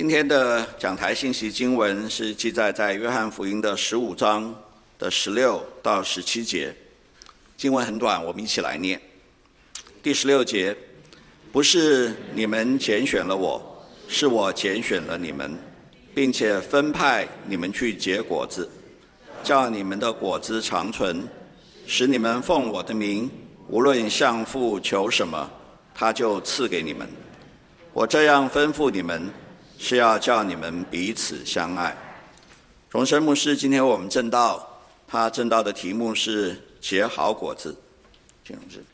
今天的讲台信息经文是记载在约翰福音的十五章的十六到十七节。经文很短，我们一起来念。第十六节，不是你们拣选了我，是我拣选了你们，并且分派你们去结果子，叫你们的果子长存，使你们奉我的名，无论向父求什么，他就赐给你们。我这样吩咐你们。是要叫你们彼此相爱。荣生牧师，今天我们证道，他证道的题目是结好果子。请荣师。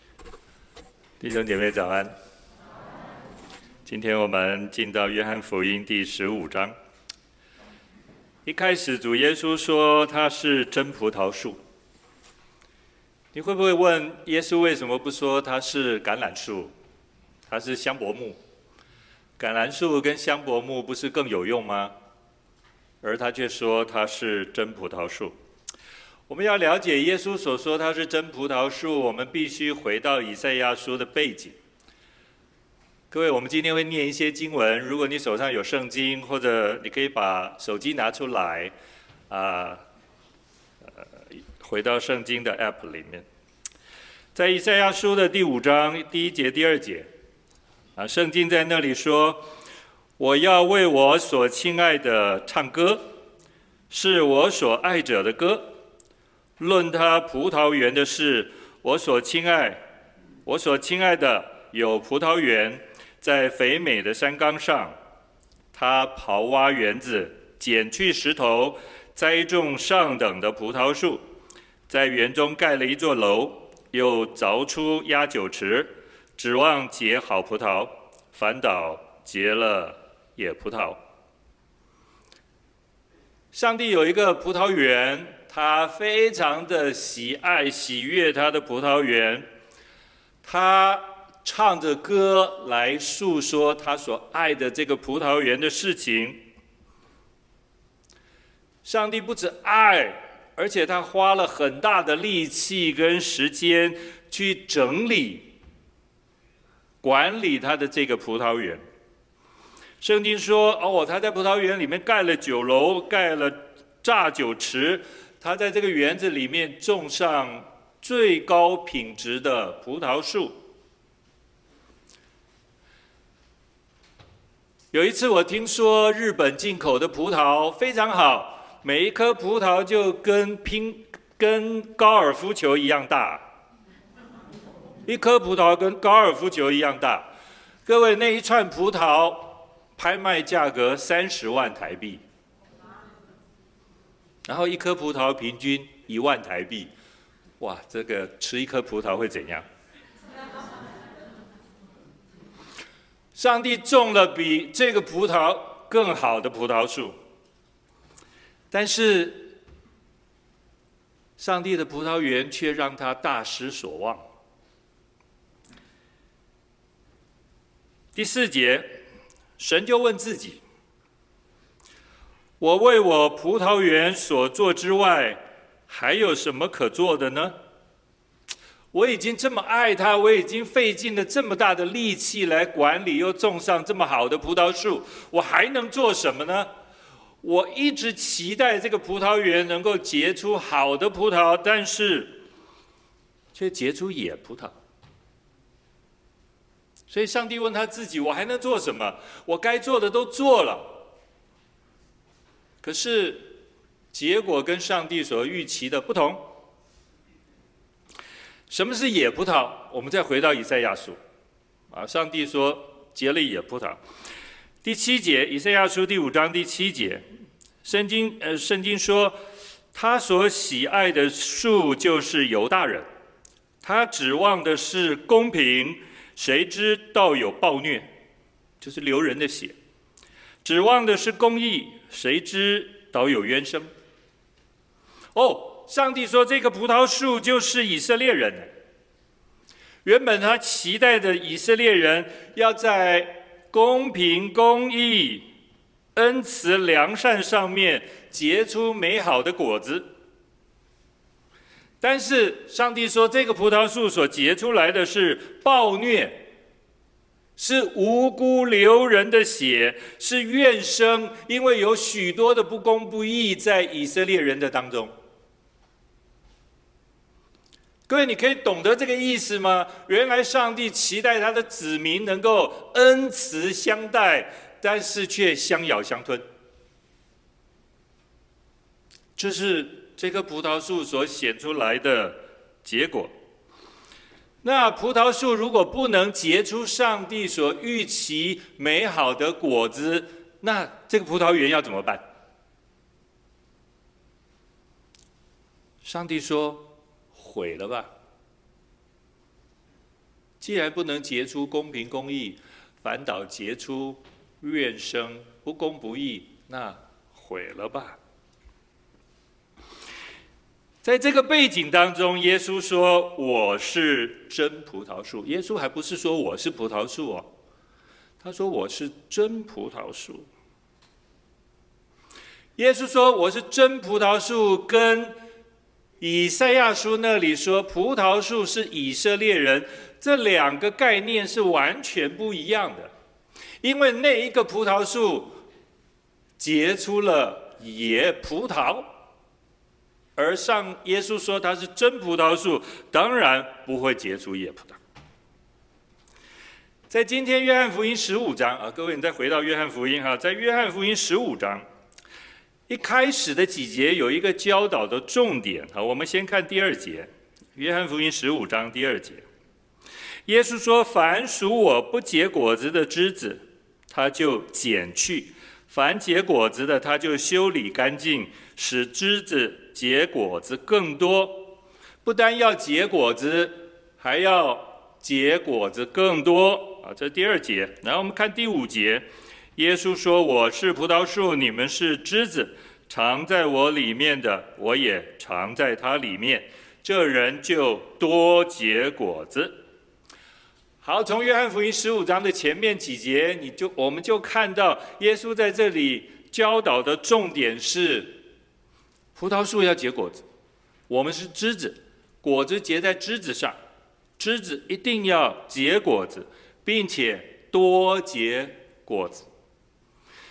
弟兄姐妹早安。今天我们进到约翰福音第十五章。一开始主耶稣说他是真葡萄树。你会不会问耶稣为什么不说他是橄榄树？他是香柏木？橄榄树跟香柏木不是更有用吗？而他却说他是真葡萄树。我们要了解耶稣所说他是真葡萄树，我们必须回到以赛亚书的背景。各位，我们今天会念一些经文，如果你手上有圣经，或者你可以把手机拿出来，啊，呃，回到圣经的 App 里面，在以赛亚书的第五章第一节、第二节。啊，圣经在那里说：“我要为我所亲爱的唱歌，是我所爱者的歌。论他葡萄园的事，我所亲爱，我所亲爱的有葡萄园，在肥美的山冈上。他刨挖园子，剪去石头，栽种上等的葡萄树，在园中盖了一座楼，又凿出压酒池。”指望结好葡萄，反倒结了野葡萄。上帝有一个葡萄园，他非常的喜爱、喜悦他的葡萄园。他唱着歌来诉说他所爱的这个葡萄园的事情。上帝不止爱，而且他花了很大的力气跟时间去整理。管理他的这个葡萄园。圣经说：“哦，他在葡萄园里面盖了酒楼，盖了榨酒池。他在这个园子里面种上最高品质的葡萄树。”有一次，我听说日本进口的葡萄非常好，每一颗葡萄就跟拼跟高尔夫球一样大。一颗葡萄跟高尔夫球一样大，各位，那一串葡萄拍卖价格三十万台币，然后一颗葡萄平均一万台币，哇，这个吃一颗葡萄会怎样？上帝种了比这个葡萄更好的葡萄树，但是上帝的葡萄园却让他大失所望。第四节，神就问自己：“我为我葡萄园所做之外，还有什么可做的呢？我已经这么爱它，我已经费尽了这么大的力气来管理，又种上这么好的葡萄树，我还能做什么呢？我一直期待这个葡萄园能够结出好的葡萄，但是却结出野葡萄。”所以上帝问他自己：“我还能做什么？我该做的都做了，可是结果跟上帝所预期的不同。什么是野葡萄？我们再回到以赛亚书，啊，上帝说结了野葡萄。第七节，以赛亚书第五章第七节，圣经呃，圣经说，他所喜爱的树就是犹大人，他指望的是公平。”谁知道有暴虐，就是流人的血；指望的是公义，谁知道有冤声。哦，上帝说这个葡萄树就是以色列人。原本他期待的以色列人要在公平、公义、恩慈、良善上面结出美好的果子。但是上帝说，这个葡萄树所结出来的是暴虐，是无辜流人的血，是怨声，因为有许多的不公不义在以色列人的当中。各位，你可以懂得这个意思吗？原来上帝期待他的子民能够恩慈相待，但是却相咬相吞。这是这棵葡萄树所显出来的结果。那葡萄树如果不能结出上帝所预期美好的果子，那这个葡萄园要怎么办？上帝说：“毁了吧！既然不能结出公平公义，反倒结出怨声、不公不义，那毁了吧！”在这个背景当中，耶稣说：“我是真葡萄树。”耶稣还不是说我是葡萄树哦，他说我是真葡萄树。耶稣说我是真葡萄树，跟以赛亚书那里说葡萄树是以色列人，这两个概念是完全不一样的，因为那一个葡萄树结出了野葡萄。而上耶稣说他是真葡萄树，当然不会结出野葡萄。在今天约翰福音十五章啊，各位你再回到约翰福音哈，在约翰福音十五章一开始的几节有一个教导的重点啊，我们先看第二节，约翰福音十五章第二节，耶稣说：“凡属我不结果子的枝子，他就剪去；凡结果子的，他就修理干净，使枝子。”结果子更多，不单要结果子，还要结果子更多啊！这第二节。然后我们看第五节，耶稣说：“我是葡萄树，你们是枝子，藏在我里面的，我也藏在它里面，这人就多结果子。”好，从约翰福音十五章的前面几节，你就我们就看到耶稣在这里教导的重点是。葡萄树要结果子，我们是枝子，果子结在枝子上，枝子一定要结果子，并且多结果子。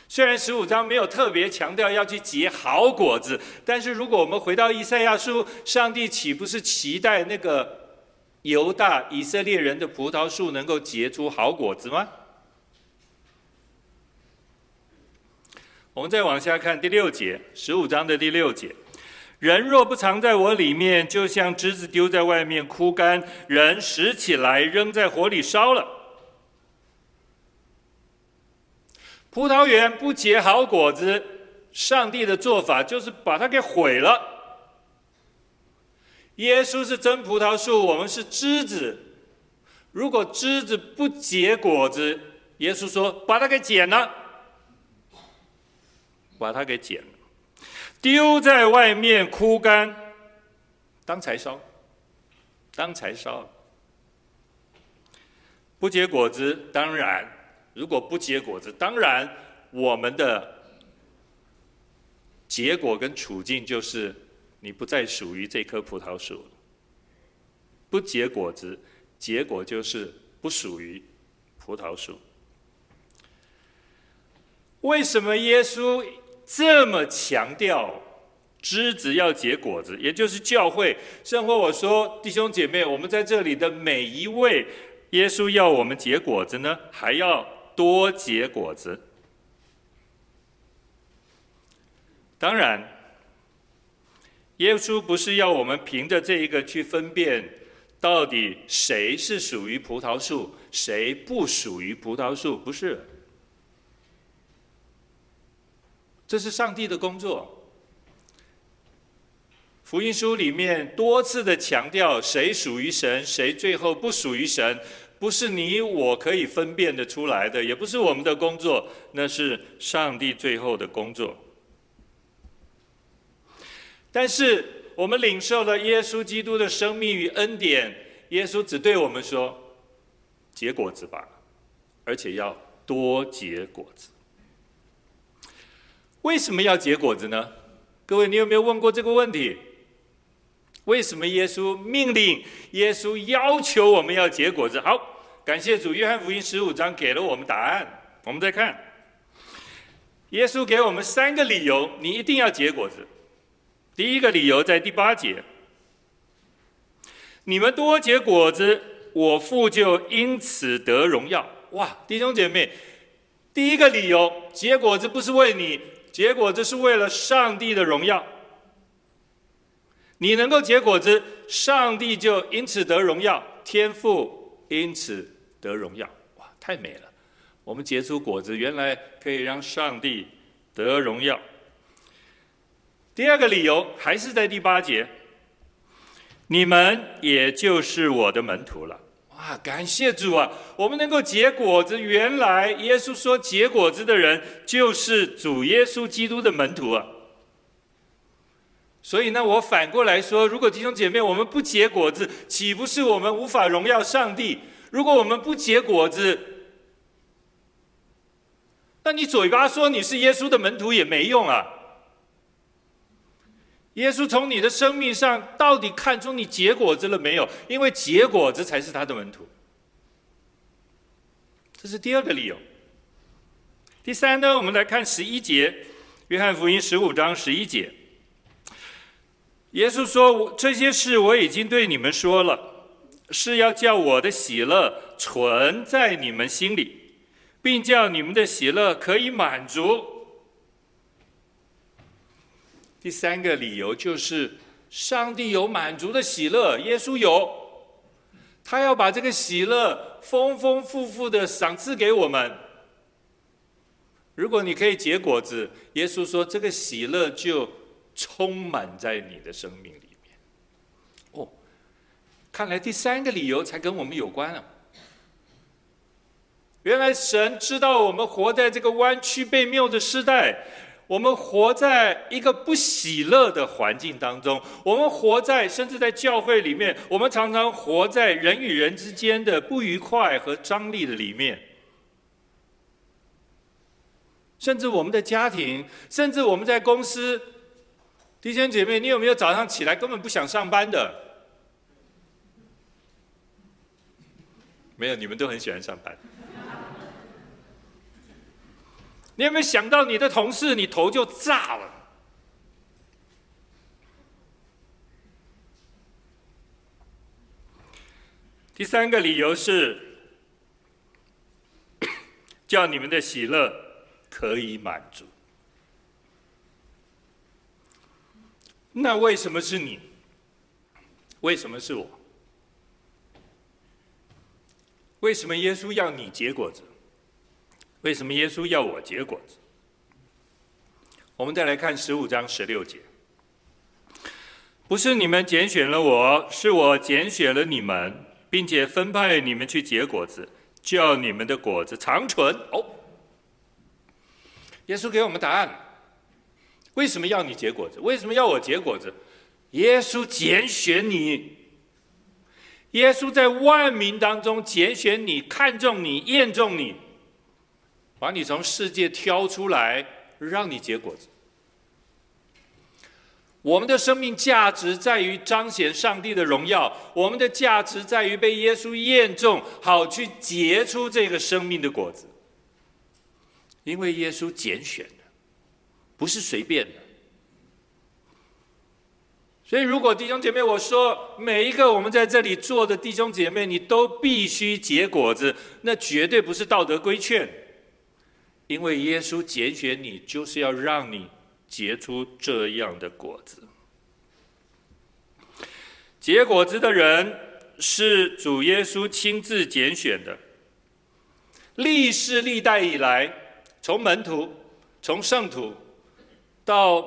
虽然十五章没有特别强调要去结好果子，但是如果我们回到以赛亚书，上帝岂不是期待那个犹大以色列人的葡萄树能够结出好果子吗？我们再往下看第六节，十五章的第六节：人若不藏在我里面，就像枝子丢在外面枯干；人拾起来扔在火里烧了。葡萄园不结好果子，上帝的做法就是把它给毁了。耶稣是真葡萄树，我们是枝子。如果枝子不结果子，耶稣说把它给剪了。把它给剪了，丢在外面枯干，当柴烧，当柴烧，不结果子。当然，如果不结果子，当然我们的结果跟处境就是你不再属于这棵葡萄树了。不结果子，结果就是不属于葡萄树。为什么耶稣？这么强调枝子要结果子，也就是教会。生活我说，弟兄姐妹，我们在这里的每一位，耶稣要我们结果子呢，还要多结果子。当然，耶稣不是要我们凭着这一个去分辨，到底谁是属于葡萄树，谁不属于葡萄树，不是。这是上帝的工作。福音书里面多次的强调，谁属于神，谁最后不属于神，不是你我可以分辨得出来的，也不是我们的工作，那是上帝最后的工作。但是我们领受了耶稣基督的生命与恩典，耶稣只对我们说：结果子吧，而且要多结果子。为什么要结果子呢？各位，你有没有问过这个问题？为什么耶稣命令、耶稣要求我们要结果子？好，感谢主，约翰福音十五章给了我们答案。我们再看，耶稣给我们三个理由，你一定要结果子。第一个理由在第八节，你们多结果子，我父就因此得荣耀。哇，弟兄姐妹，第一个理由，结果子不是为你，结果子是为了上帝的荣耀。你能够结果子，上帝就因此得荣耀，天父因此得荣耀。哇，太美了！我们结出果子，原来可以让上帝得荣耀。第二个理由还是在第八节，你们也就是我的门徒了。啊，感谢主啊！我们能够结果子，原来耶稣说结果子的人就是主耶稣基督的门徒啊。所以呢，我反过来说，如果弟兄姐妹我们不结果子，岂不是我们无法荣耀上帝？如果我们不结果子，那你嘴巴说你是耶稣的门徒也没用啊。耶稣从你的生命上到底看出你结果子了没有？因为结果子才是他的门徒。这是第二个理由。第三呢，我们来看十一节，约翰福音十五章十一节。耶稣说：“我这些事我已经对你们说了，是要叫我的喜乐存在你们心里，并叫你们的喜乐可以满足。”第三个理由就是，上帝有满足的喜乐，耶稣有，他要把这个喜乐丰丰富富的赏赐给我们。如果你可以结果子，耶稣说这个喜乐就。充满在你的生命里面。哦，看来第三个理由才跟我们有关啊。原来神知道我们活在这个弯曲悖谬的时代，我们活在一个不喜乐的环境当中，我们活在甚至在教会里面，我们常常活在人与人之间的不愉快和张力的里面，甚至我们的家庭，甚至我们在公司。弟兄姐妹，你有没有早上起来根本不想上班的？没有，你们都很喜欢上班。你有没有想到你的同事，你头就炸了？第三个理由是，叫你们的喜乐可以满足。那为什么是你？为什么是我？为什么耶稣要你结果子？为什么耶稣要我结果子？我们再来看十五章十六节。不是你们拣选了我，是我拣选了你们，并且分派你们去结果子，叫你们的果子长存。哦，耶稣给我们答案。为什么要你结果子？为什么要我结果子？耶稣拣选你，耶稣在万民当中拣选你，看中你，验中你，把你从世界挑出来，让你结果子。我们的生命价值在于彰显上帝的荣耀，我们的价值在于被耶稣验中，好去结出这个生命的果子。因为耶稣拣选的。不是随便的，所以如果弟兄姐妹，我说每一个我们在这里坐的弟兄姐妹，你都必须结果子，那绝对不是道德规劝，因为耶稣拣选你，就是要让你结出这样的果子。结果子的人是主耶稣亲自拣选的，历世历代以来，从门徒，从圣徒。到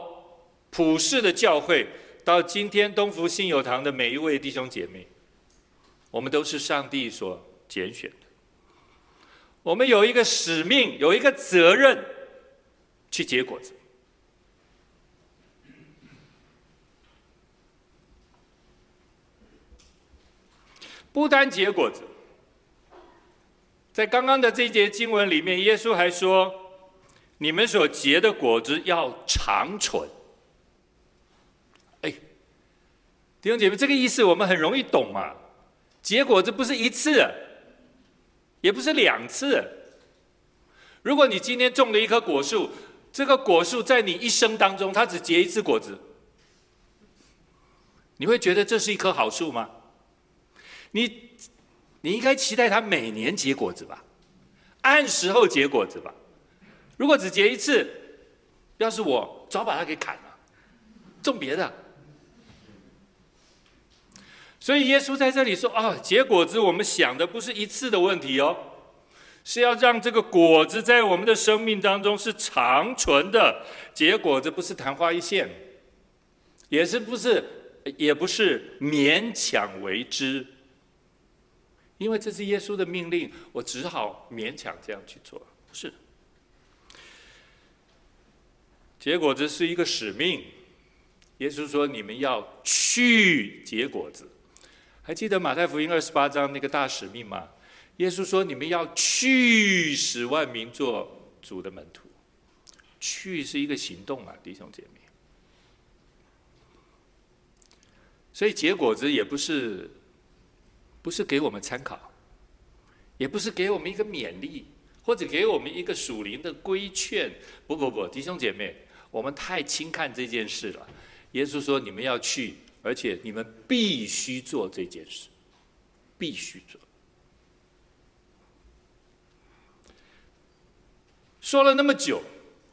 普世的教会，到今天东福信友堂的每一位弟兄姐妹，我们都是上帝所拣选的。我们有一个使命，有一个责任，去结果子。不单结果子，在刚刚的这节经文里面，耶稣还说。你们所结的果子要长存。哎，弟兄姐妹，这个意思我们很容易懂嘛。结果子不是一次，也不是两次。如果你今天种了一棵果树，这个果树在你一生当中，它只结一次果子，你会觉得这是一棵好树吗？你，你应该期待它每年结果子吧，按时候结果子吧。如果只结一次，要是我早把它给砍了，种别的。所以耶稣在这里说：“啊、结果子，我们想的不是一次的问题哦，是要让这个果子在我们的生命当中是长存的。结果子不是昙花一现，也是不是，也不是勉强为之。因为这是耶稣的命令，我只好勉强这样去做。不是，结果子是一个使命。耶稣说：你们要去结果子。”还记得马太福音二十八章那个大使命吗？耶稣说：“你们要去使万民做主的门徒。”去是一个行动啊，弟兄姐妹。所以结果子也不是，不是给我们参考，也不是给我们一个勉励，或者给我们一个属灵的规劝。不不不，弟兄姐妹，我们太轻看这件事了。耶稣说：“你们要去。”而且你们必须做这件事，必须做。说了那么久，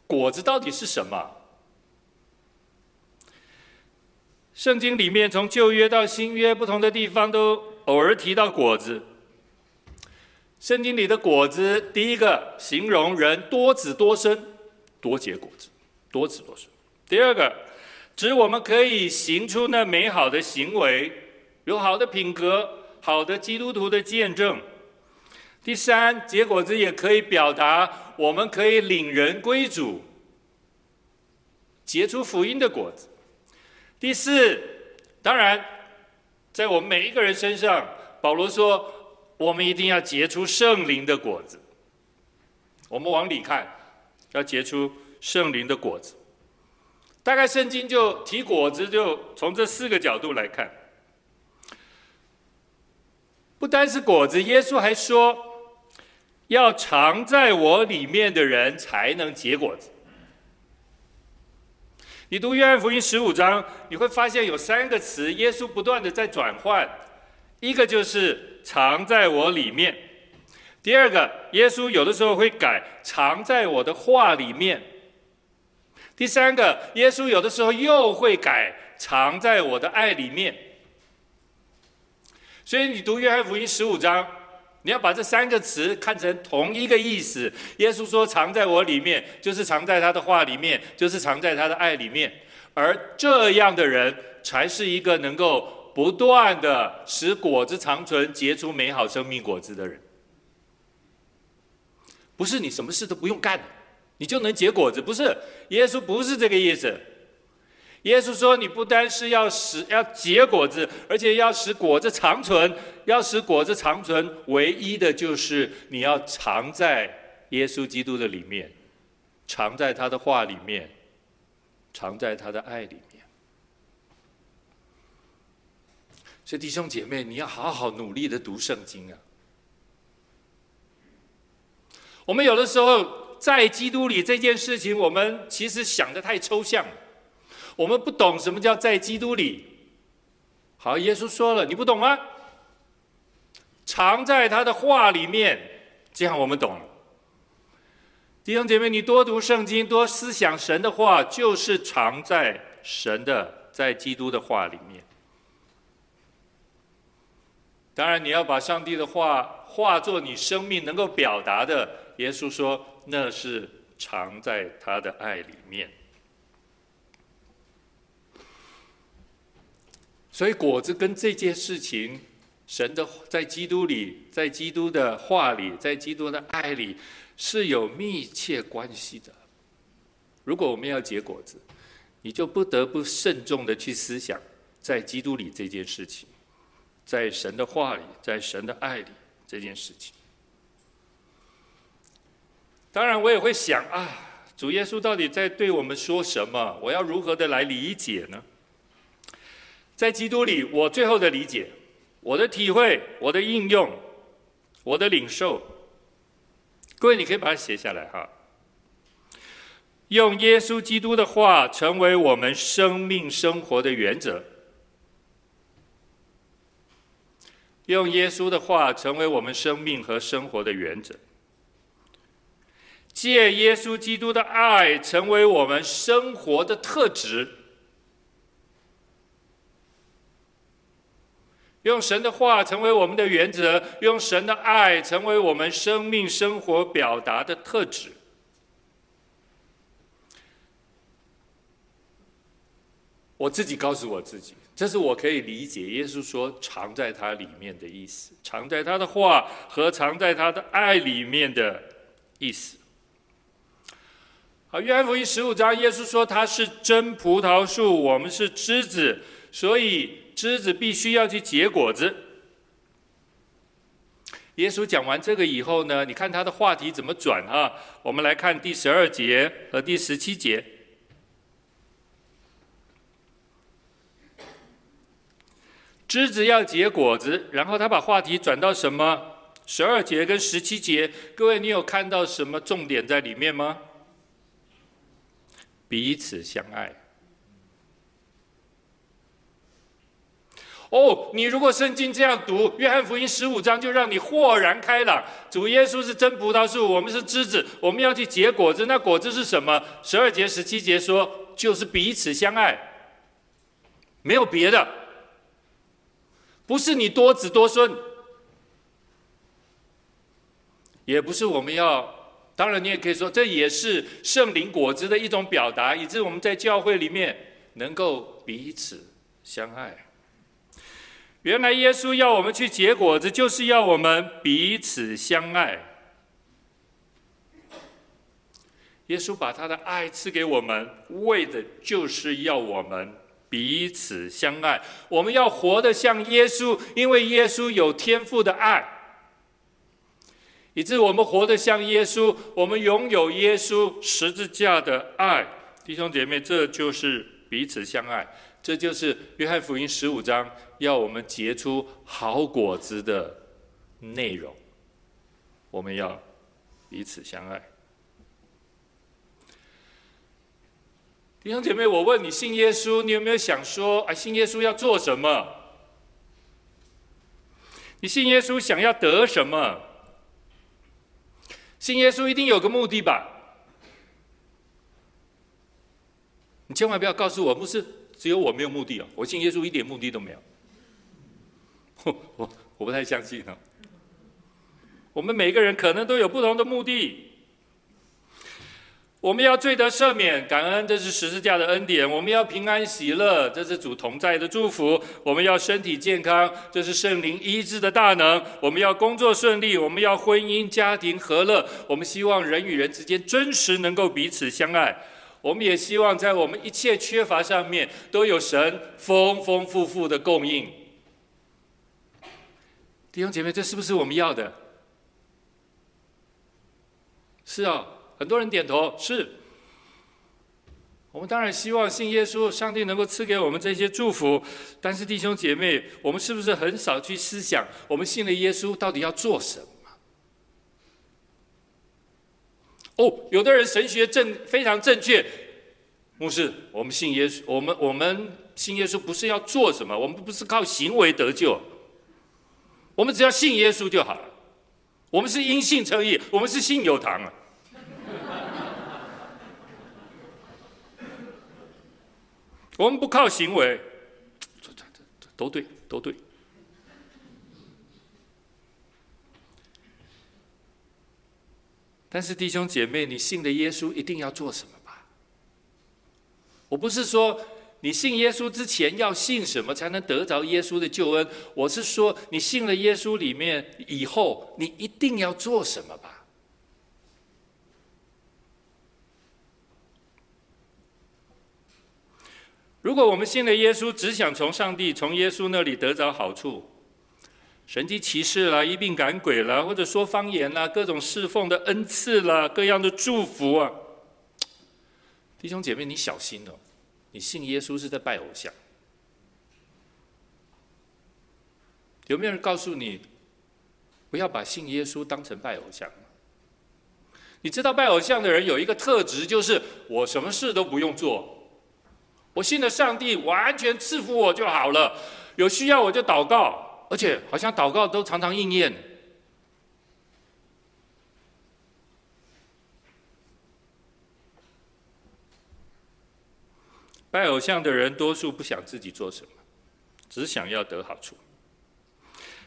果子到底是什么？圣经里面从旧约到新约，不同的地方都偶尔提到果子。圣经里的果子，第一个形容人多子多孙，多结果子，多子多孙。第二个。指我们可以行出那美好的行为，有好的品格，好的基督徒的见证。第三，结果子也可以表达我们可以领人归主，结出福音的果子。第四，当然，在我们每一个人身上，保罗说，我们一定要结出圣灵的果子。我们往里看，要结出圣灵的果子。大概圣经就提果子，就从这四个角度来看。不单是果子，耶稣还说，要藏在我里面的人才能结果子。你读约翰福音十五章，你会发现有三个词，耶稣不断的在转换。一个就是藏在我里面，第二个，耶稣有的时候会改藏在我的话里面。第三个，耶稣有的时候又会改藏在我的爱里面。所以你读约翰福音十五章，你要把这三个词看成同一个意思。耶稣说藏在我里面，就是藏在他的话里面，就是藏在他的爱里面。而这样的人，才是一个能够不断的使果子长存、结出美好生命果子的人。不是你什么事都不用干。你就能结果子，不是？耶稣不是这个意思。耶稣说，你不单是要使要结果子，而且要使果子长存。要使果子长存，唯一的就是你要藏在耶稣基督的里面，藏在他的话里面，藏在他的爱里面。所以弟兄姐妹，你要好好努力的读圣经啊。我们有的时候。在基督里这件事情，我们其实想得太抽象，我们不懂什么叫在基督里。好，耶稣说了，你不懂吗？藏在他的话里面，这样我们懂了。弟兄姐妹，你多读圣经，多思想神的话，就是藏在神的，在基督的话里面。当然，你要把上帝的话化作你生命能够表达的。耶稣说。那是藏在他的爱里面，所以果子跟这件事情，神的在基督里，在基督的话里，在基督的爱里是有密切关系的。如果我们要结果子，你就不得不慎重的去思想，在基督里这件事情，在神的话里，在神的爱里这件事情。当然，我也会想啊，主耶稣到底在对我们说什么？我要如何的来理解呢？在基督里，我最后的理解，我的体会，我的应用，我的领受，各位，你可以把它写下来哈。用耶稣基督的话成为我们生命生活的原则。用耶稣的话成为我们生命和生活的原则。借耶稣基督的爱成为我们生活的特质。用神的话成为我们的原则，用神的爱成为我们生命生活表达的特质。我自己告诉我自己，这是我可以理解耶稣说“藏在他里面的意思”，藏在他的话和藏在他的爱里面的意思。啊，约翰福音十五章，耶稣说他是真葡萄树，我们是枝子，所以枝子必须要去结果子。耶稣讲完这个以后呢，你看他的话题怎么转啊？我们来看第十二节和第十七节。枝子要结果子，然后他把话题转到什么？十二节跟十七节，各位，你有看到什么重点在里面吗？彼此相爱。哦，你如果圣经这样读，约翰福音十五章就让你豁然开朗。主耶稣是真葡萄树，我们是枝子，我们要去结果子。那果子是什么？十二节、十七节说，就是彼此相爱，没有别的。不是你多子多孙，也不是我们要，当然你也可以说，这也是圣灵果子的一种表达，以致我们在教会里面能够彼此相爱。原来耶稣要我们去结果子，就是要我们彼此相爱。耶稣把他的爱赐给我们，为的就是要我们。彼此相爱，我们要活得像耶稣，因为耶稣有天赋的爱，以致我们活得像耶稣，我们拥有耶稣十字架的爱。弟兄姐妹，这就是彼此相爱，这就是约翰福音十五章要我们结出好果子的内容。我们要彼此相爱。弟兄姐妹，我问你，信耶稣，你有没有想说，哎，信耶稣要做什么？你信耶稣想要得什么？信耶稣一定有个目的吧？你千万不要告诉我，不是只有我没有目的哦，我信耶稣一点目的都没有。我我我不太相信哦。我们每个人可能都有不同的目的。我们要罪得赦免，感恩，这是十字架的恩典；我们要平安喜乐，这是主同在的祝福；我们要身体健康，这是圣灵医治的大能；我们要工作顺利，我们要婚姻家庭和乐；我们希望人与人之间真实能够彼此相爱；我们也希望在我们一切缺乏上面都有神丰丰富富的供应。弟兄姐妹，这是不是我们要的？是啊。很多人点头，是。我们当然希望信耶稣，上帝能够赐给我们这些祝福。但是弟兄姐妹，我们是不是很少去思想，我们信了耶稣到底要做什么？哦，有的人神学正非常正确，牧师，我们信耶稣，我们我们信耶稣不是要做什么，我们不是靠行为得救，我们只要信耶稣就好了。我们是因信称义，我们是信有堂啊。我们不靠行为，都对，都对。但是弟兄姐妹，你信的耶稣一定要做什么吧？我不是说你信耶稣之前要信什么才能得着耶稣的救恩，我是说你信了耶稣里面以后，你一定要做什么吧？如果我们信了耶稣，只想从上帝、从耶稣那里得着好处，神迹奇事啦、医病赶鬼啦，或者说方言啦、各种侍奉的恩赐啦、各样的祝福啊，弟兄姐妹，你小心哦！你信耶稣是在拜偶像。有没有人告诉你，不要把信耶稣当成拜偶像？你知道拜偶像的人有一个特质，就是我什么事都不用做，我信了上帝，完全赐福我就好了。有需要我就祷告，而且好像祷告都常常应验。拜偶像的人多数不想自己做什么，只想要得好处。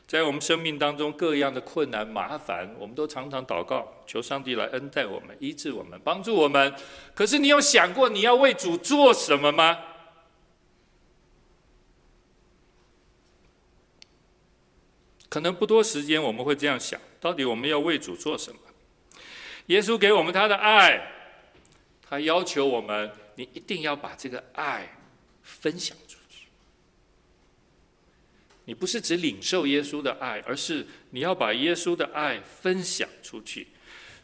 在我们生命当中，各样的困难、麻烦，我们都常常祷告，求上帝来恩待我们、医治我们、帮助我们。可是，你有想过你要为主做什么吗？可能不多时间，我们会这样想：到底我们要为主做什么？耶稣给我们他的爱，他要求我们，你一定要把这个爱分享。你不是只领受耶稣的爱，而是你要把耶稣的爱分享出去。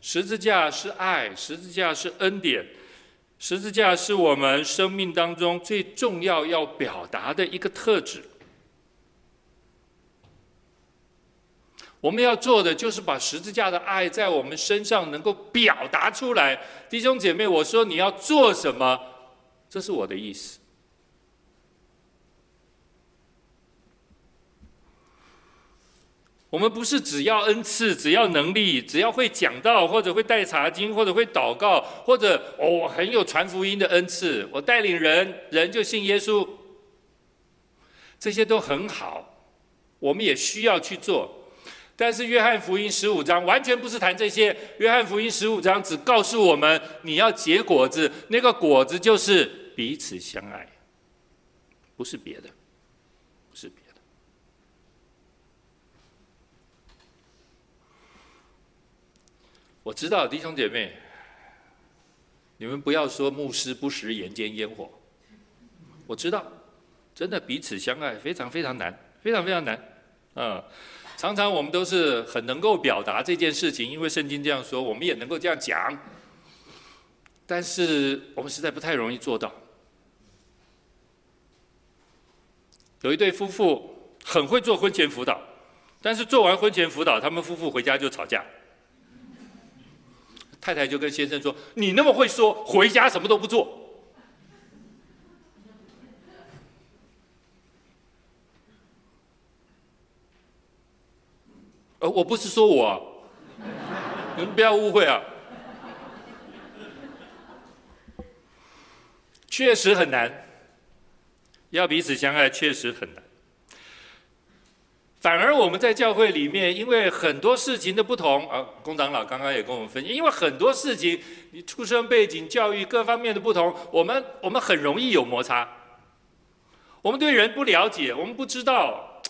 十字架是爱，十字架是恩典，十字架是我们生命当中最重要要表达的一个特质。我们要做的就是把十字架的爱在我们身上能够表达出来。弟兄姐妹，我说你要做什么，这是我的意思。我们不是只要恩赐，只要能力，只要会讲道，或者会带茶经，或者会祷告，或者哦，我很有传福音的恩赐，我带领人，人就信耶稣。这些都很好，我们也需要去做。但是约翰福音十五章完全不是谈这些，约翰福音十五章只告诉我们你要结果子，那个果子就是彼此相爱，不是别的。我知道弟兄姐妹，你们不要说牧师不食人间烟火。我知道，真的彼此相爱非常非常难，非常非常难。嗯，常常我们都是很能够表达这件事情，因为圣经这样说，我们也能够这样讲。但是我们实在不太容易做到。有一对夫妇很会做婚前辅导，但是做完婚前辅导，他们夫妇回家就吵架。太太就跟先生说：“你那么会说，回家什么都不做。”呃，我不是说我，你们不要误会啊。确实很难，要彼此相爱，确实很难。反而我们在教会里面，因为很多事情的不同啊，龚长老刚刚也跟我们分析，因为很多事情，你出生背景、教育各方面的不同，我们我们很容易有摩擦。我们对人不了解，我们不知道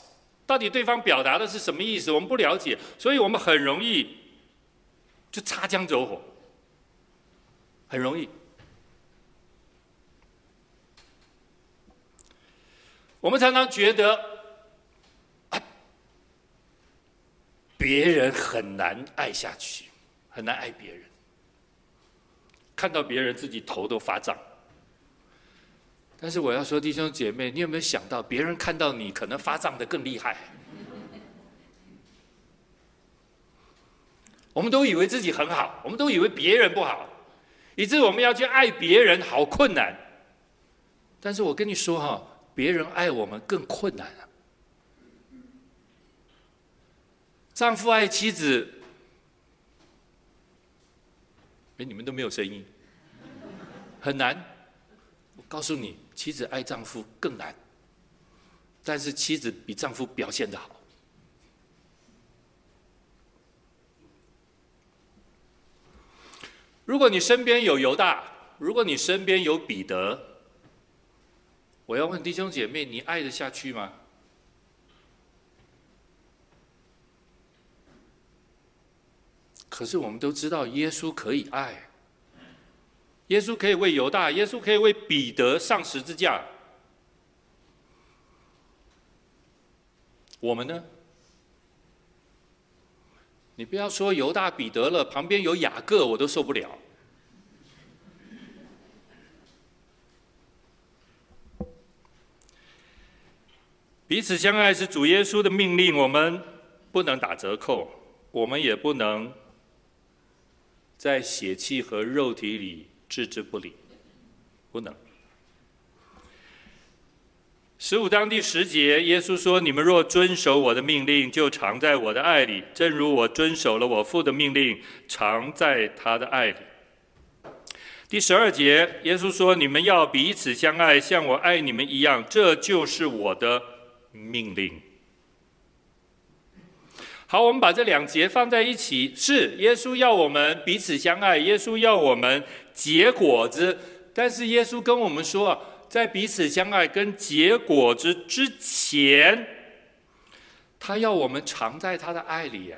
到底对方表达的是什么意思，我们不了解，所以我们很容易就擦枪走火，很容易。我们常常觉得。别人很难爱下去，很难爱别人。看到别人自己头都发胀。但是我要说，弟兄姐妹，你有没有想到，别人看到你可能发胀得更厉害？我们都以为自己很好，我们都以为别人不好，以致我们要去爱别人，好困难。但是我跟你说哈，别人爱我们更困难。丈夫爱妻子，哎，你们都没有声音，很难。我告诉你，妻子爱丈夫更难，但是妻子比丈夫表现的好。如果你身边有犹大，如果你身边有彼得，我要问弟兄姐妹，你爱得下去吗？可是我们都知道，耶稣可以爱，耶稣可以为犹大，耶稣可以为彼得上十字架。我们呢？你不要说犹大、彼得了，旁边有雅各，我都受不了。彼此相爱是主耶稣的命令，我们不能打折扣，我们也不能。在血气和肉体里置之不理，不能。十五章第十节，耶稣说：“你们若遵守我的命令，就常在我的爱里，正如我遵守了我父的命令，常在他的爱里。”第十二节，耶稣说：“你们要彼此相爱，像我爱你们一样，这就是我的命令。”好，我们把这两节放在一起，是耶稣要我们彼此相爱，耶稣要我们结果子，但是耶稣跟我们说。在彼此相爱跟结果子之前，他要我们常在他的爱里。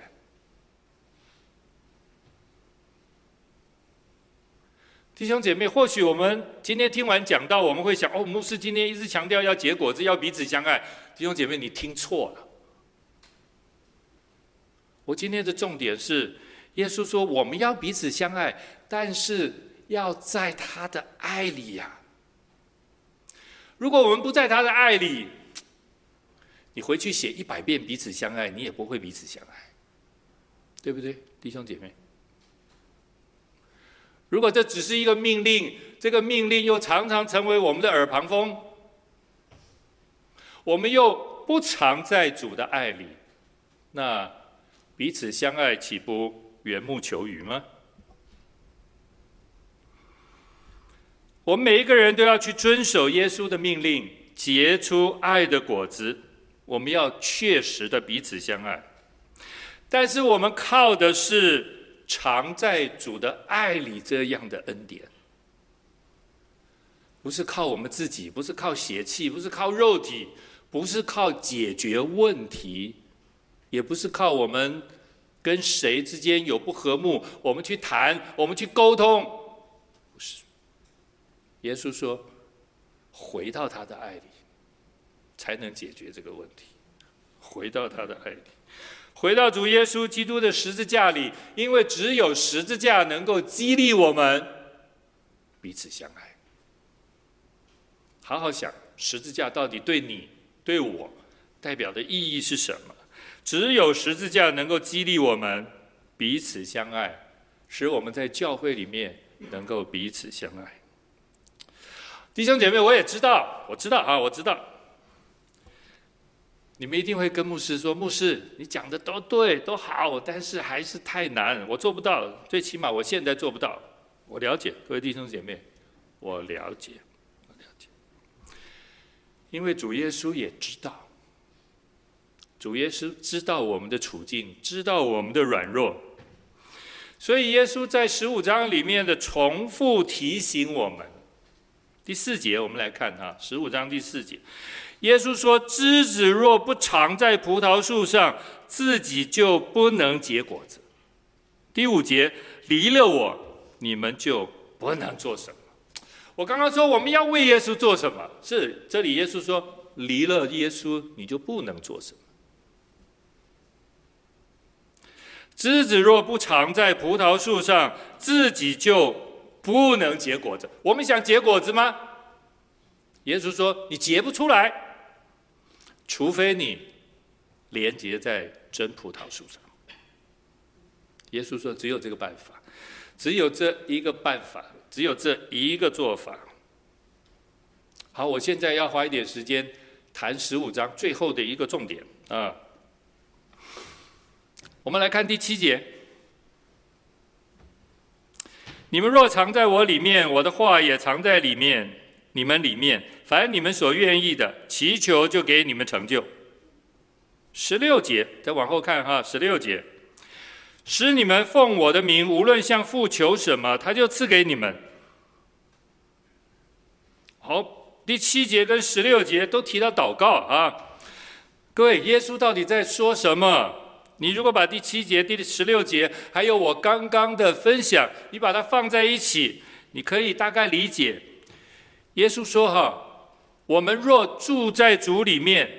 弟兄姐妹，或许我们今天听完讲到，我们会想：哦，牧师今天一直强调要结果子，要彼此相爱。弟兄姐妹，你听错了。我今天的重点是，耶稣说我们要彼此相爱，但是要在他的爱里呀。如果我们不在他的爱里，你回去写一百遍彼此相爱，你也不会彼此相爱，对不对，弟兄姐妹？如果这只是一个命令，这个命令又常常成为我们的耳旁风，我们又不常在主的爱里，那彼此相爱岂不缘木求鱼吗？我们每一个人都要去遵守耶稣的命令，结出爱的果子。我们要确实的彼此相爱，但是我们靠的是常在主的爱里这样的恩典，不是靠我们自己，不是靠邪气，不是靠肉体，不是靠解决问题，也不是靠我们跟谁之间有不和睦，我们去谈，我们去沟通。不是耶稣说：“回到他的爱里，才能解决这个问题。回到他的爱里，回到主耶稣基督的十字架里，因为只有十字架能够激励我们彼此相爱。好好想，十字架到底对你、对我代表的意义是什么？只有十字架能够激励我们彼此相爱，使我们在教会里面能够彼此相爱。”弟兄姐妹，我也知道，我知道啊，我知道，你们一定会跟牧师说：“牧师，你讲的都对，都好，但是还是太难，我做不到。最起码我现在做不到。”我了解，各位弟兄姐妹，我了解，我了解。因为主耶稣也知道，主耶稣知道我们的处境，知道我们的软弱，所以耶稣在十五章里面的重复提醒我们。第四节，我们来看哈，十五章第四节，耶稣说：“枝子若不常在葡萄树上，自己就不能结果子。”第五节，离了我，你们就不能做什么。我刚刚说我们要为耶稣做什么？是这里耶稣说，离了耶稣，你就不能做什么。枝子若不藏在葡萄树上，自己就。不能结果子，我们想结果子吗？耶稣说：“你结不出来，除非你连结在真葡萄树上。”耶稣说：“只有这个办法，只有这一个办法，只有这一个做法。”好，我现在要花一点时间谈十五章最后的一个重点啊。我们来看第七节。你们若藏在我里面，我的话也藏在里面，你们里面，凡你们所愿意的，祈求就给你们成就。十六节，再往后看哈，十六节，使你们奉我的名，无论向父求什么，他就赐给你们。好，第七节跟十六节都提到祷告啊，各位，耶稣到底在说什么？你如果把第七节、第十六节，还有我刚刚的分享，你把它放在一起，你可以大概理解。耶稣说：“哈，我们若住在主里面，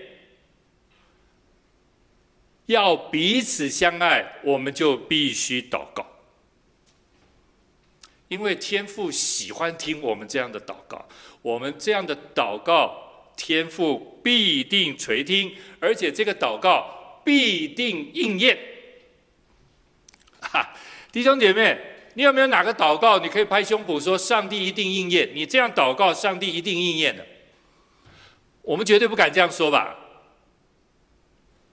要彼此相爱，我们就必须祷告，因为天父喜欢听我们这样的祷告，我们这样的祷告，天父必定垂听，而且这个祷告。”必定应验，哈，弟兄姐妹，你有没有哪个祷告，你可以拍胸脯说上帝一定应验？你这样祷告，上帝一定应验的。我们绝对不敢这样说吧？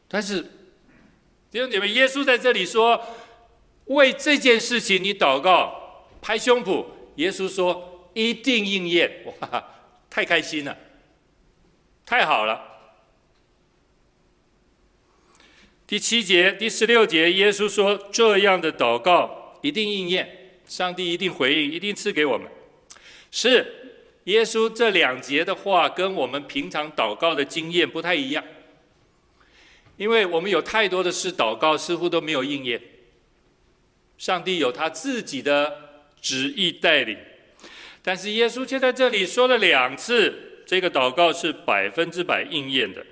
但是弟兄姐妹，耶稣在这里说，为这件事情你祷告，拍胸脯。耶稣说一定应验，哇，太开心了，太好了。第七节、第十六节，耶稣说这样的祷告。一定应验，上帝一定回应，一定赐给我们。是耶稣这两节的话，跟我们平常祷告的经验不太一样，因为我们有太多的事祷告似乎都没有应验。上帝有他自己的旨意带领，但是耶稣却在这里说了两次，这个祷告是百分之百应验的。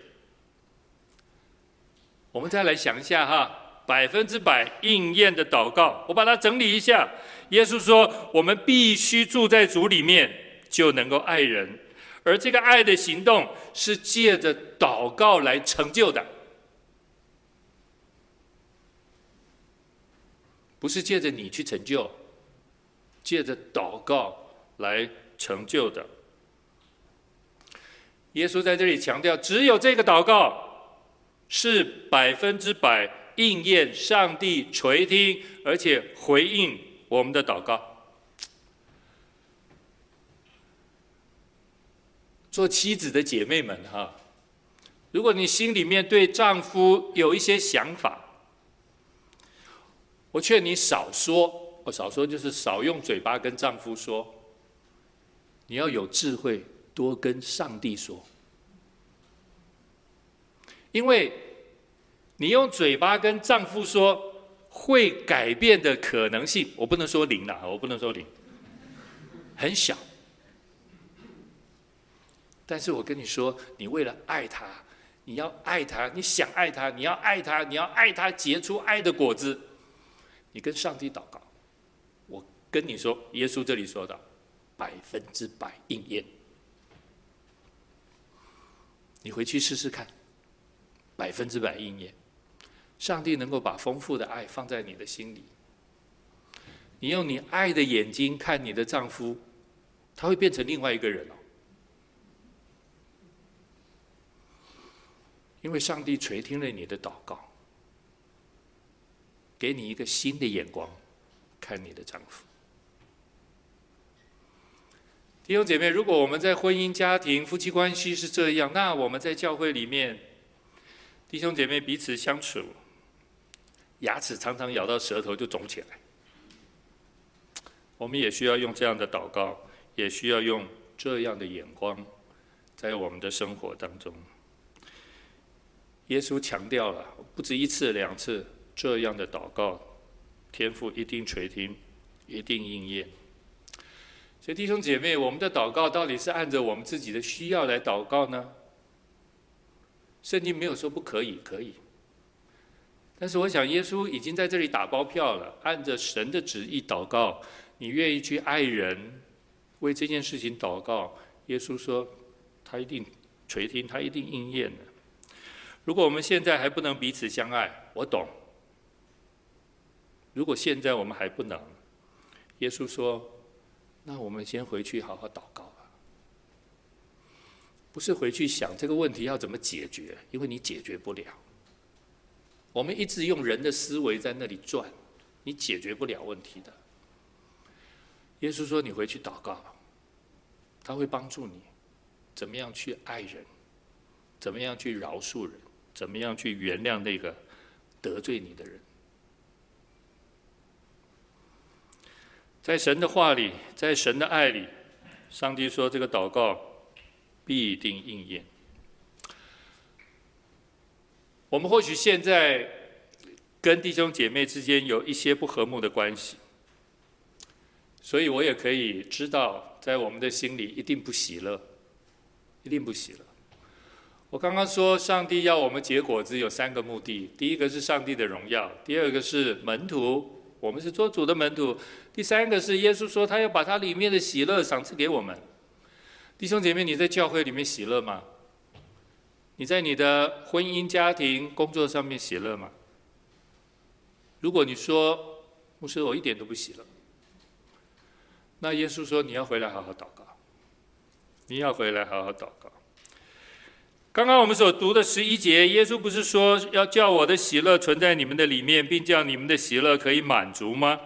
我们再来想一下哈。百分之百应验的祷告，我把它整理一下。耶稣说：“我们必须住在主里面，就能够爱人，而这个爱的行动是借着祷告来成就的，不是借着你去成就，借着祷告来成就的。”耶稣在这里强调，只有这个祷告是百分之百。应验上帝垂听，而且回应我们的祷告。做妻子的姐妹们哈，如果你心里面对丈夫有一些想法，我劝你少说，我少说就是少用嘴巴跟丈夫说，你要有智慧，多跟上帝说，因为。你用嘴巴跟丈夫说会改变的可能性，我不能说零了，我不能说零，很小。但是我跟你说，你为了爱他，你要爱他，你想爱他，你要爱他，你要爱他，结出爱的果子。你跟上帝祷告，我跟你说，耶稣这里说的百分之百应验。你回去试试看，百分之百应验。上帝能够把丰富的爱放在你的心里，你用你爱的眼睛看你的丈夫，他会变成另外一个人哦。因为上帝垂听了你的祷告，给你一个新的眼光看你的丈夫。弟兄姐妹，如果我们在婚姻家庭夫妻关系是这样，那我们在教会里面，弟兄姐妹彼此相处。牙齿常常咬到舌头就肿起来，我们也需要用这样的祷告，也需要用这样的眼光，在我们的生活当中。耶稣强调了不止一次两次，这样的祷告，天父一定垂听，一定应验。所以弟兄姐妹，我们的祷告到底是按着我们自己的需要来祷告呢？圣经没有说不可以，可以。但是我想，耶稣已经在这里打包票了。按着神的旨意祷告，你愿意去爱人，为这件事情祷告，耶稣说，他一定垂听，他一定应验的。如果我们现在还不能彼此相爱，我懂。如果现在我们还不能，耶稣说，那我们先回去好好祷告。不是回去想这个问题要怎么解决，因为你解决不了。我们一直用人的思维在那里转，你解决不了问题的。耶稣说：“你回去祷告，他会帮助你，怎么样去爱人，怎么样去饶恕人，怎么样去原谅那个得罪你的人。”在神的话里，在神的爱里，上帝说：“这个祷告必定应验。”我们或许现在跟弟兄姐妹之间有一些不和睦的关系，所以我也可以知道，在我们的心里一定不喜乐，一定不喜乐。我刚刚说，上帝要我们结果子有三个目的：第一个是上帝的荣耀，第二个是门徒，我们是做主的门徒；第三个是耶稣说他要把他里面的喜乐赏赐给我们。弟兄姐妹，你在教会里面喜乐吗？你在你的婚姻、家庭、工作上面喜乐吗？如果你说牧师，我一点都不喜乐，那耶稣说：“你要回来好好祷告，你要回来好好祷告。”刚刚我们所读的十一节，耶稣不是说要叫我的喜乐存在你们的里面，并叫你们的喜乐可以满足吗？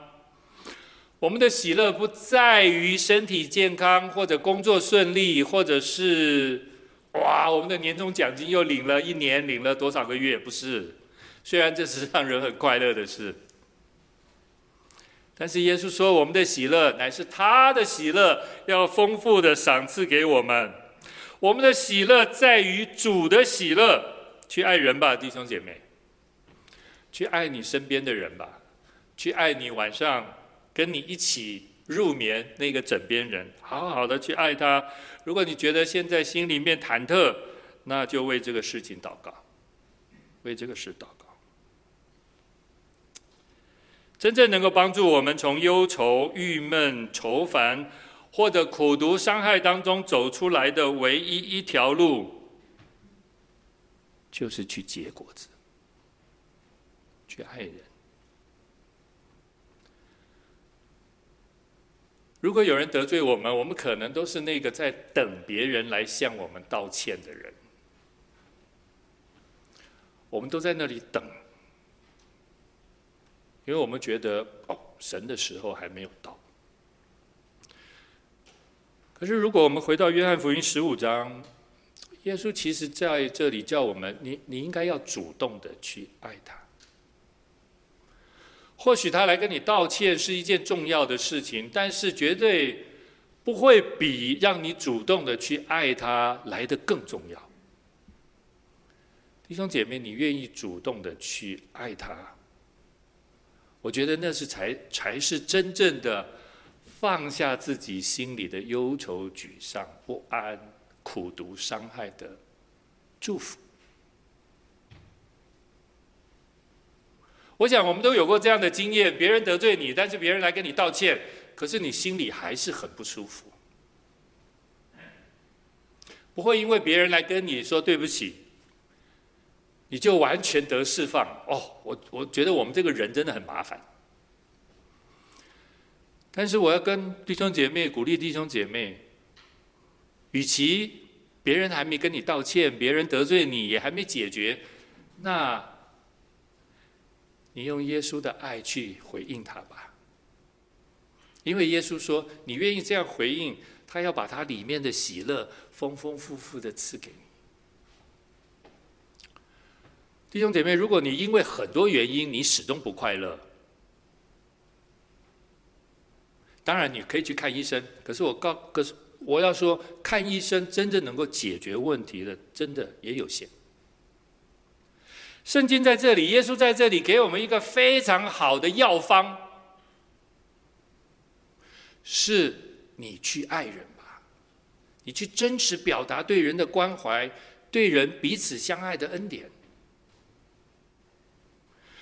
我们的喜乐不在于身体健康，或者工作顺利，或者是哇，我们的年终奖金又领了一年，领了多少个月？不是，虽然这是让人很快乐的事，但是耶稣说，我们的喜乐乃是他的喜乐，要丰富的赏赐给我们。我们的喜乐在于主的喜乐，去爱人吧，弟兄姐妹，去爱你身边的人吧，去爱你晚上。跟你一起入眠那个枕边人，好好的去爱他。如果你觉得现在心里面忐忑，那就为这个事情祷告，为这个事祷告。真正能够帮助我们从忧愁、郁闷、愁烦或者苦毒、伤害当中走出来的唯一一条路，就是去结果子，去爱人。如果有人得罪我们，我们可能都是那个在等别人来向我们道歉的人。我们都在那里等，因为我们觉得哦，神的时候还没有到。可是，如果我们回到约翰福音十五章，耶稣其实在这里叫我们：你你应该要主动的去爱他。或许他来跟你道歉是一件重要的事情，但是绝对不会比让你主动的去爱他来的更重要。弟兄姐妹，你愿意主动的去爱他，我觉得那是才才是真正的放下自己心里的忧愁、沮丧、不安、苦毒、伤害的祝福。我想我们都有过这样的经验：别人得罪你，但是别人来跟你道歉，可是你心里还是很不舒服。不会因为别人来跟你说对不起，你就完全得释放。哦，我我觉得我们这个人真的很麻烦。但是我要跟弟兄姐妹鼓励弟兄姐妹，与其别人还没跟你道歉，别人得罪你也还没解决，那。你用耶稣的爱去回应他吧，因为耶稣说：“你愿意这样回应，他要把他里面的喜乐丰丰富富的赐给你。”弟兄姐妹，如果你因为很多原因你始终不快乐，当然你可以去看医生。可是我告，可是我要说，看医生真正能够解决问题的，真的也有限。圣经在这里，耶稣在这里给我们一个非常好的药方，是你去爱人吧，你去真实表达对人的关怀，对人彼此相爱的恩典。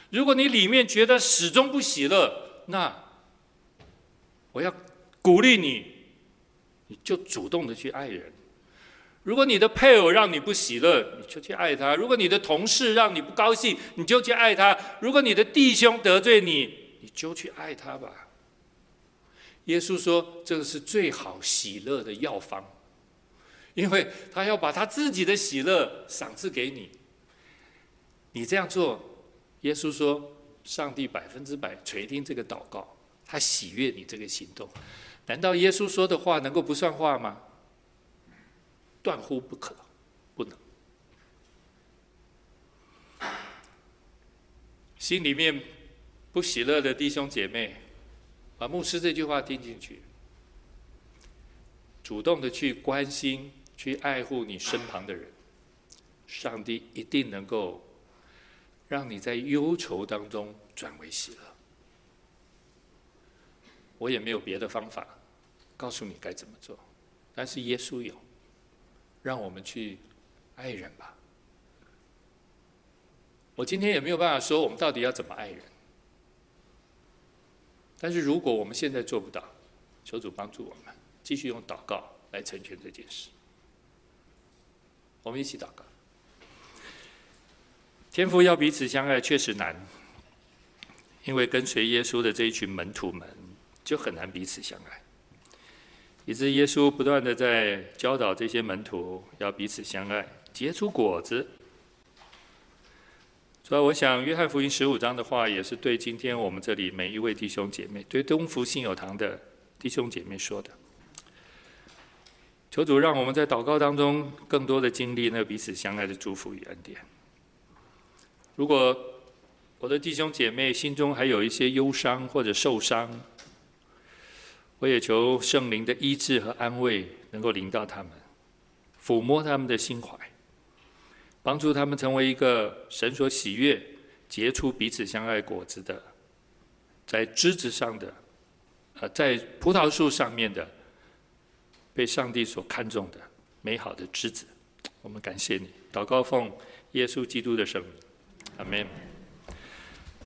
如果你里面觉得始终不喜乐，那我要鼓励你，你就主动的去爱人。如果你的配偶让你不喜乐，你就去爱他；如果你的同事让你不高兴，你就去爱他；如果你的弟兄得罪你，你就去爱他吧。耶稣说，这个是最好喜乐的药方，因为他要把他自己的喜乐赏赐给你。你这样做，耶稣说，上帝百分之百垂听这个祷告，他喜悦你这个行动。难道耶稣说的话能够不算话吗？断乎不可，不能。心里面不喜乐的弟兄姐妹，把牧师这句话听进去，主动的去关心、去爱护你身旁的人，上帝一定能够让你在忧愁当中转为喜乐。我也没有别的方法告诉你该怎么做，但是耶稣有。让我们去爱人吧。我今天也没有办法说我们到底要怎么爱人，但是如果我们现在做不到，求主帮助我们，继续用祷告来成全这件事。我们一起祷告。天父要彼此相爱确实难，因为跟随耶稣的这一群门徒们就很难彼此相爱。以致耶稣不断的在教导这些门徒要彼此相爱，结出果子。所以，我想约翰福音十五章的话，也是对今天我们这里每一位弟兄姐妹，对东福信友堂的弟兄姐妹说的。求主让我们在祷告当中更多的经历那彼此相爱的祝福与恩典。如果我的弟兄姐妹心中还有一些忧伤或者受伤，我也求圣灵的医治和安慰能够临到他们，抚摸他们的心怀，帮助他们成为一个神所喜悦、结出彼此相爱果子的，在枝子上的，呃，在葡萄树上面的，被上帝所看重的美好的枝子。我们感谢你，祷告奉耶稣基督的圣名，阿门。